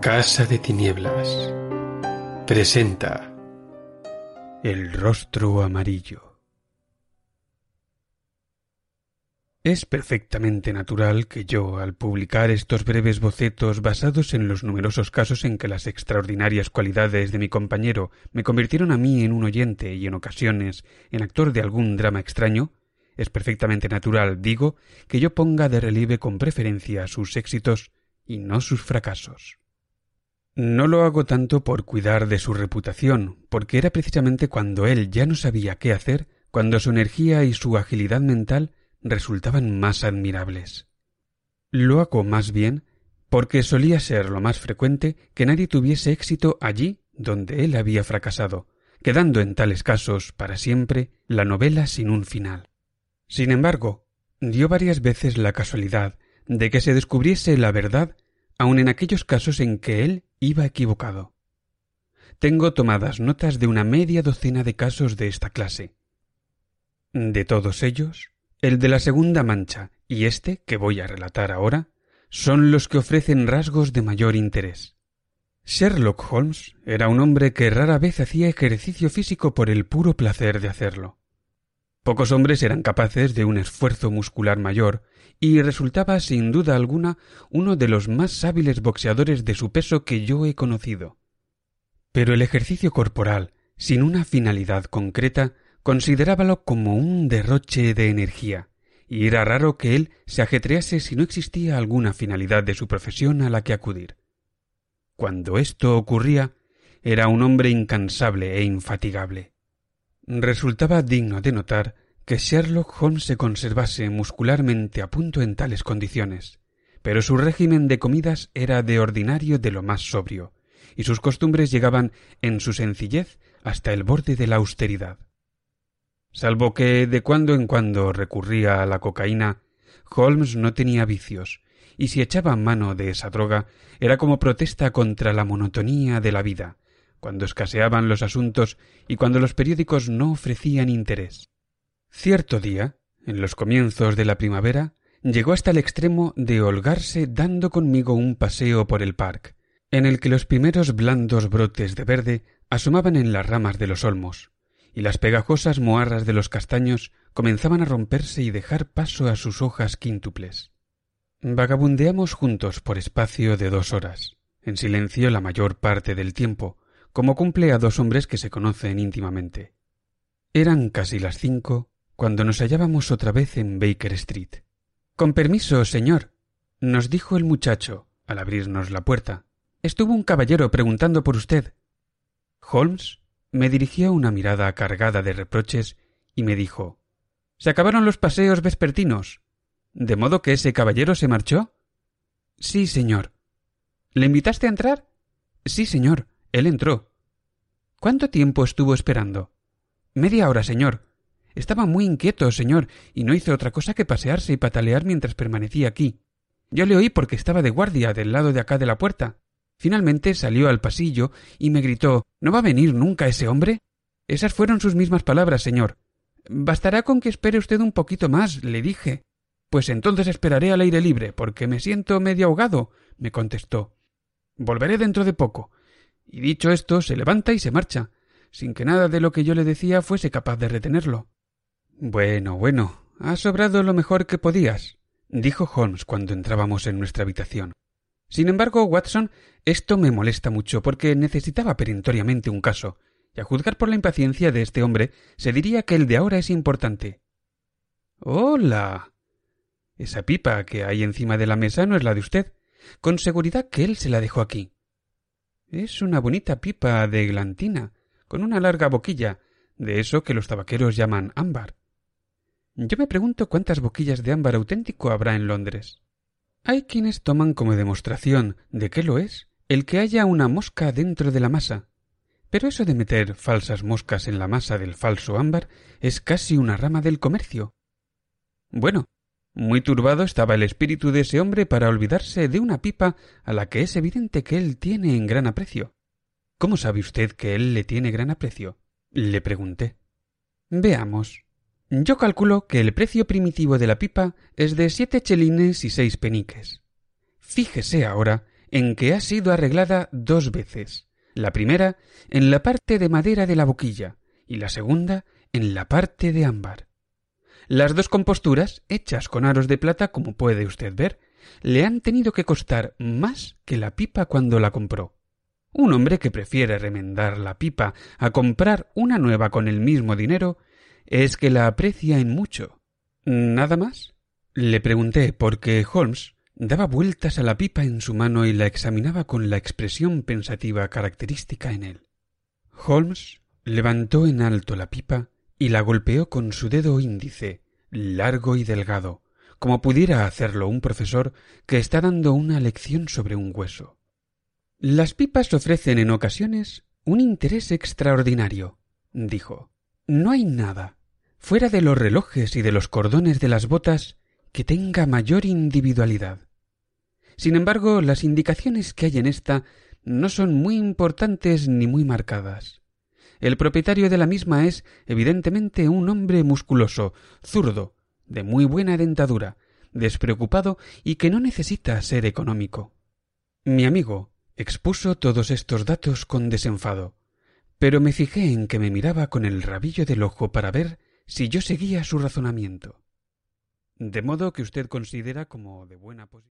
Casa de Tinieblas presenta El rostro amarillo. Es perfectamente natural que yo, al publicar estos breves bocetos basados en los numerosos casos en que las extraordinarias cualidades de mi compañero me convirtieron a mí en un oyente y en ocasiones en actor de algún drama extraño, es perfectamente natural, digo, que yo ponga de relieve con preferencia sus éxitos y no sus fracasos. No lo hago tanto por cuidar de su reputación, porque era precisamente cuando él ya no sabía qué hacer, cuando su energía y su agilidad mental resultaban más admirables. Lo hago más bien porque solía ser lo más frecuente que nadie tuviese éxito allí donde él había fracasado, quedando en tales casos para siempre la novela sin un final. Sin embargo, dio varias veces la casualidad de que se descubriese la verdad aun en aquellos casos en que él iba equivocado. Tengo tomadas notas de una media docena de casos de esta clase. De todos ellos, el de la segunda mancha y este que voy a relatar ahora son los que ofrecen rasgos de mayor interés. Sherlock Holmes era un hombre que rara vez hacía ejercicio físico por el puro placer de hacerlo. Pocos hombres eran capaces de un esfuerzo muscular mayor y resultaba sin duda alguna uno de los más hábiles boxeadores de su peso que yo he conocido. Pero el ejercicio corporal, sin una finalidad concreta, considerábalo como un derroche de energía, y era raro que él se ajetrease si no existía alguna finalidad de su profesión a la que acudir. Cuando esto ocurría, era un hombre incansable e infatigable. Resultaba digno de notar que Sherlock Holmes se conservase muscularmente a punto en tales condiciones, pero su régimen de comidas era de ordinario de lo más sobrio, y sus costumbres llegaban en su sencillez hasta el borde de la austeridad. Salvo que de cuando en cuando recurría a la cocaína, Holmes no tenía vicios, y si echaba mano de esa droga era como protesta contra la monotonía de la vida, cuando escaseaban los asuntos y cuando los periódicos no ofrecían interés. Cierto día, en los comienzos de la primavera, llegó hasta el extremo de holgarse dando conmigo un paseo por el parque, en el que los primeros blandos brotes de verde asomaban en las ramas de los olmos, y las pegajosas moarras de los castaños comenzaban a romperse y dejar paso a sus hojas quíntuples. Vagabundeamos juntos por espacio de dos horas, en silencio la mayor parte del tiempo, como cumple a dos hombres que se conocen íntimamente. Eran casi las cinco cuando nos hallábamos otra vez en Baker Street. Con permiso, señor, nos dijo el muchacho, al abrirnos la puerta. Estuvo un caballero preguntando por usted. Holmes me dirigió una mirada cargada de reproches y me dijo Se acabaron los paseos vespertinos. ¿De modo que ese caballero se marchó? Sí, señor. ¿Le invitaste a entrar? Sí, señor. Él entró. ¿Cuánto tiempo estuvo esperando? Media hora, señor. Estaba muy inquieto, señor, y no hizo otra cosa que pasearse y patalear mientras permanecía aquí. Yo le oí porque estaba de guardia del lado de acá de la puerta. Finalmente salió al pasillo y me gritó ¿No va a venir nunca ese hombre? Esas fueron sus mismas palabras, señor. Bastará con que espere usted un poquito más, le dije. Pues entonces esperaré al aire libre, porque me siento medio ahogado, me contestó. Volveré dentro de poco. Y dicho esto, se levanta y se marcha, sin que nada de lo que yo le decía fuese capaz de retenerlo. Bueno, bueno, has sobrado lo mejor que podías, dijo Holmes cuando entrábamos en nuestra habitación. Sin embargo, Watson, esto me molesta mucho porque necesitaba perentoriamente un caso, y a juzgar por la impaciencia de este hombre, se diría que el de ahora es importante. Hola. Esa pipa que hay encima de la mesa no es la de usted. Con seguridad que él se la dejó aquí. Es una bonita pipa de glantina, con una larga boquilla, de eso que los tabaqueros llaman ámbar. Yo me pregunto cuántas boquillas de ámbar auténtico habrá en Londres. Hay quienes toman como demostración de que lo es el que haya una mosca dentro de la masa. Pero eso de meter falsas moscas en la masa del falso ámbar es casi una rama del comercio. Bueno, muy turbado estaba el espíritu de ese hombre para olvidarse de una pipa a la que es evidente que él tiene en gran aprecio. ¿Cómo sabe usted que él le tiene gran aprecio? le pregunté. Veamos. Yo calculo que el precio primitivo de la pipa es de siete chelines y seis peniques. Fíjese ahora en que ha sido arreglada dos veces. La primera en la parte de madera de la boquilla y la segunda en la parte de ámbar. Las dos composturas, hechas con aros de plata, como puede usted ver, le han tenido que costar más que la pipa cuando la compró. Un hombre que prefiere remendar la pipa a comprar una nueva con el mismo dinero es que la aprecia en mucho. ¿Nada más? Le pregunté porque Holmes daba vueltas a la pipa en su mano y la examinaba con la expresión pensativa característica en él. Holmes levantó en alto la pipa y la golpeó con su dedo índice, largo y delgado, como pudiera hacerlo un profesor que está dando una lección sobre un hueso. Las pipas ofrecen en ocasiones un interés extraordinario, dijo. No hay nada, fuera de los relojes y de los cordones de las botas, que tenga mayor individualidad. Sin embargo, las indicaciones que hay en esta no son muy importantes ni muy marcadas. El propietario de la misma es, evidentemente, un hombre musculoso, zurdo, de muy buena dentadura, despreocupado y que no necesita ser económico. Mi amigo, Expuso todos estos datos con desenfado, pero me fijé en que me miraba con el rabillo del ojo para ver si yo seguía su razonamiento. De modo que usted considera como de buena posición.